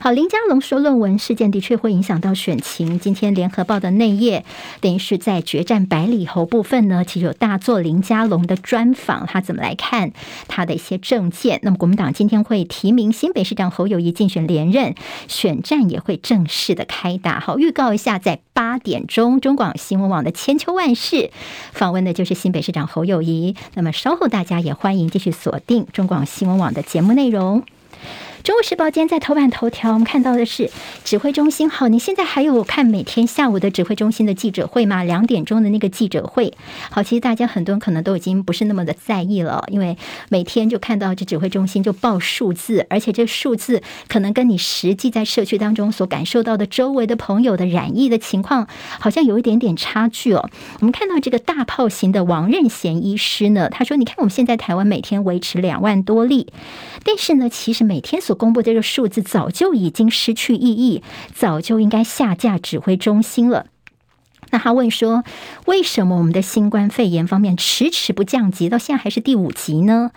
好，林佳龙说论文事件的确会影响到选情。今天联合报的内页等于是在决战百里侯部分呢，其实有大作林佳龙的专访，他怎么来看他的一些政见？那么国民党今天会提名新北市长侯友谊竞选连任，选战也会正式的开打。好，预告一下，在八点钟中广新闻网的千秋万世访问的就是新北市长侯友谊。那么稍后大家也欢迎继续锁定中广新闻网的节目内容。中国时报今天在头版头条，我们看到的是指挥中心。好，你现在还有看每天下午的指挥中心的记者会吗？两点钟的那个记者会。好，其实大家很多人可能都已经不是那么的在意了，因为每天就看到这指挥中心就报数字，而且这数字可能跟你实际在社区当中所感受到的周围的朋友的染疫的情况，好像有一点点差距哦。我们看到这个大炮型的王任贤医师呢，他说：“你看我们现在台湾每天维持两万多例，但是呢，其实每天所公布这个数字早就已经失去意义，早就应该下架指挥中心了。那他问说，为什么我们的新冠肺炎方面迟迟不降级，到现在还是第五级呢？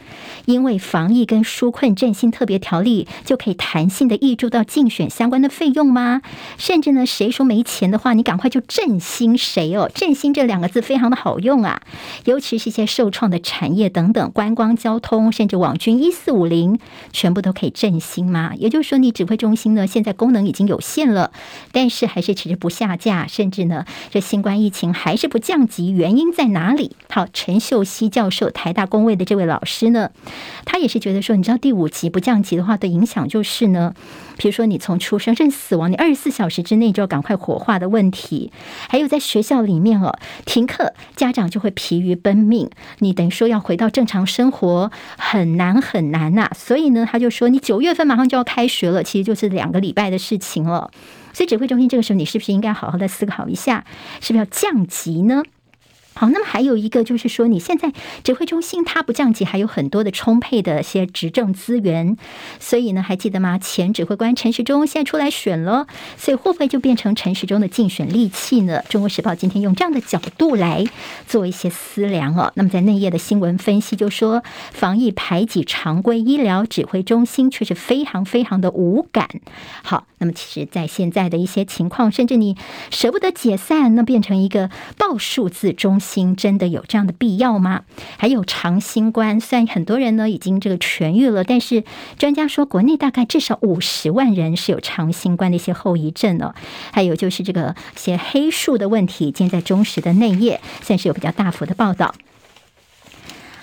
因为防疫跟纾困振兴特别条例就可以弹性的挹注到竞选相关的费用吗？甚至呢，谁说没钱的话，你赶快就振兴谁哦？振兴这两个字非常的好用啊，尤其是一些受创的产业等等，观光、交通，甚至网军一四五零，全部都可以振兴吗？也就是说，你指挥中心呢，现在功能已经有限了，但是还是迟迟不下架，甚至呢，这。新冠疫情还是不降级，原因在哪里？好，陈秀熙教授，台大公卫的这位老师呢，他也是觉得说，你知道第五级不降级的话的影响就是呢，比如说你从出生甚至死亡，你二十四小时之内就要赶快火化的问题，还有在学校里面哦，停课，家长就会疲于奔命，你等于说要回到正常生活很难很难呐、所以呢，他就说，你九月份马上就要开学了，其实就是两个礼拜的事情了。所以指挥中心这个时候，你是不是应该好好的思考一下，是不是要降级呢？好，那么还有一个就是说，你现在指挥中心它不降级，还有很多的充沛的一些执政资源，所以呢，还记得吗？前指挥官陈时中现在出来选了，所以会不会就变成陈时中的竞选利器呢？中国时报今天用这样的角度来做一些思量哦。那么在内页的新闻分析就说，防疫排挤常规医疗，指挥中心却是非常非常的无感。好，那么其实，在现在的一些情况，甚至你舍不得解散，那变成一个报数字中。心真的有这样的必要吗？还有长新冠，虽然很多人呢已经这个痊愈了，但是专家说国内大概至少五十万人是有长新冠的一些后遗症哦。还有就是这个些黑数的问题，今天在中时的内页算是有比较大幅的报道。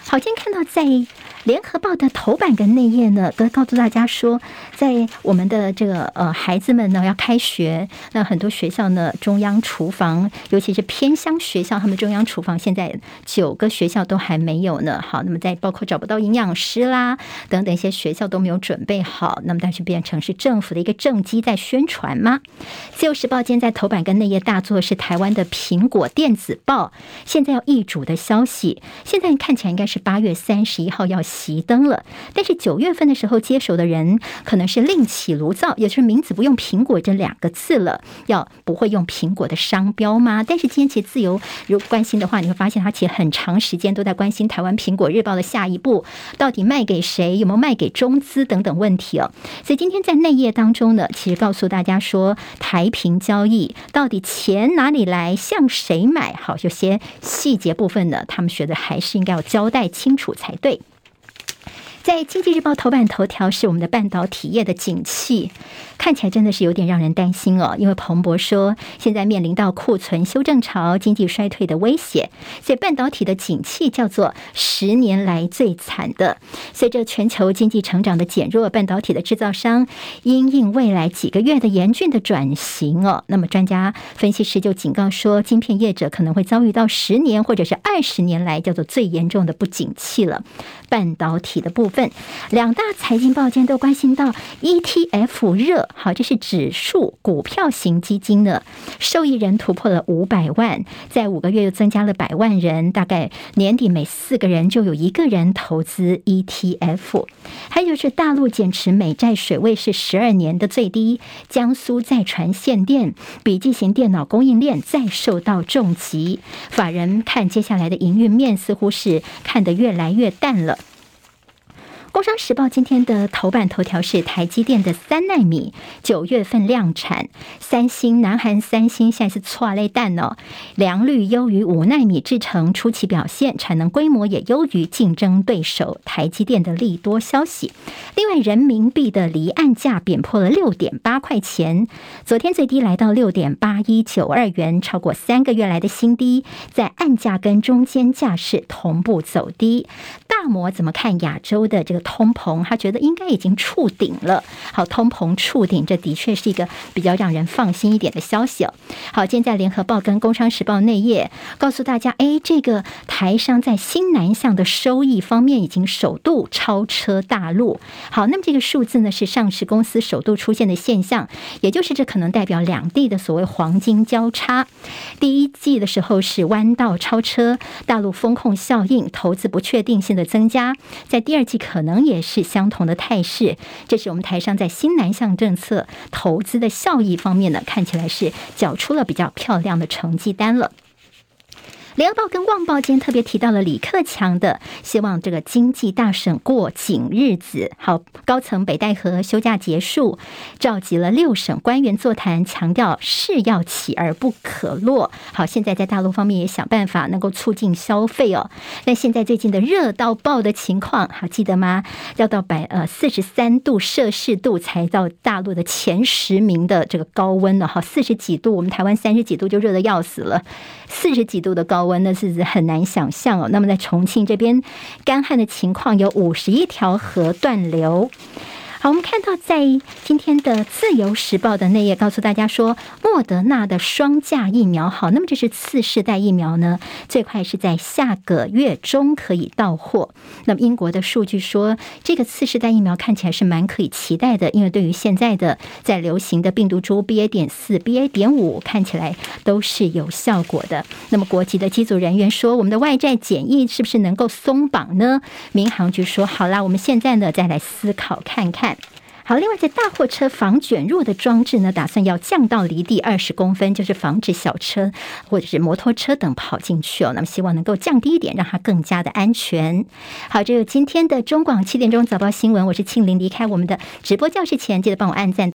好，今天看到在。联合报的头版跟内页呢，都告诉大家说，在我们的这个呃孩子们呢要开学，那很多学校呢中央厨房，尤其是偏乡学校，他们中央厨房现在九个学校都还没有呢。好，那么在包括找不到营养师啦等等一些学校都没有准备好，那么但是变成是政府的一个政绩在宣传吗？自由时报今天在头版跟内页大作是台湾的苹果电子报，现在要易主的消息，现在看起来应该是八月三十一号要。熄灯了，但是九月份的时候接手的人可能是另起炉灶，也就是名字不用“苹果”这两个字了，要不会用苹果的商标吗？但是今天其实自由如果关心的话，你会发现他其实很长时间都在关心台湾苹果日报的下一步到底卖给谁，有没有卖给中资等等问题哦。所以今天在内页当中呢，其实告诉大家说，台平交易到底钱哪里来，向谁买？好，有些细节部分呢，他们觉得还是应该要交代清楚才对。在《经济日报》头版头条是我们的半导体业的景气，看起来真的是有点让人担心哦。因为彭博说，现在面临到库存修正潮、经济衰退的威胁，所以半导体的景气叫做十年来最惨的。随着全球经济成长的减弱，半导体的制造商因应未来几个月的严峻的转型哦，那么专家分析师就警告说，晶片业者可能会遭遇到十年或者是二十年来叫做最严重的不景气了。半导体的部分，两大财经报间都关心到 ETF 热，好，这是指数股票型基金的受益人突破了五百万，在五个月又增加了百万人，大概年底每四个人就有一个人投资 ETF。还有是大陆减持美债水位是十二年的最低，江苏再传限电，笔记型电脑供应链再受到重击，法人看接下来的营运面似乎是看得越来越淡了。工商时报今天的头版头条是台积电的三奈米九月份量产，三星、南韩三星现在是剉咧等哦，良率优于五奈米制程初期表现，产能规模也优于竞争对手台积电的利多消息。另外，人民币的离岸价贬破了六点八块钱，昨天最低来到六点八一九二元，超过三个月来的新低，在岸价跟中间价是同步走低。大摩怎么看亚洲的这个？通膨，他觉得应该已经触顶了。好，通膨触顶，这的确是一个比较让人放心一点的消息哦。好，现在联合报跟工商时报内页告诉大家，哎，这个台商在新南向的收益方面已经首度超车大陆。好，那么这个数字呢是上市公司首度出现的现象，也就是这可能代表两地的所谓黄金交叉。第一季的时候是弯道超车，大陆风控效应、投资不确定性的增加，在第二季可能。也是相同的态势，这是我们台商在新南向政策投资的效益方面呢，看起来是缴出了比较漂亮的成绩单了。联合报跟旺报间特别提到了李克强的希望，这个经济大省过紧日子。好，高层北戴河休假结束，召集了六省官员座谈，强调势要起而不可落。好，现在在大陆方面也想办法能够促进消费哦。那现在最近的热到爆的情况，还记得吗？要到百呃四十三度摄氏度才到大陆的前十名的这个高温呢。好，四十几度，我们台湾三十几度就热的要死了，四十几度的高。温的是很难想象哦。那么在重庆这边，干旱的情况有五十一条河断流。好，我们看到在今天的《自由时报》的内页告诉大家说，莫德纳的双价疫苗好，那么这是次世代疫苗呢，最快是在下个月中可以到货。那么英国的数据说，这个次世代疫苗看起来是蛮可以期待的，因为对于现在的在流行的病毒株 BA. 点四、BA. 点五看起来都是有效果的。那么国际的机组人员说，我们的外债检疫是不是能够松绑呢？民航局说，好啦，我们现在呢再来思考看看。好，另外在大货车防卷入的装置呢，打算要降到离地二十公分，就是防止小车或者是摩托车等跑进去哦。那么希望能够降低一点，让它更加的安全。好，这有今天的中广七点钟早报新闻，我是庆玲。离开我们的直播教室前，记得帮我按赞。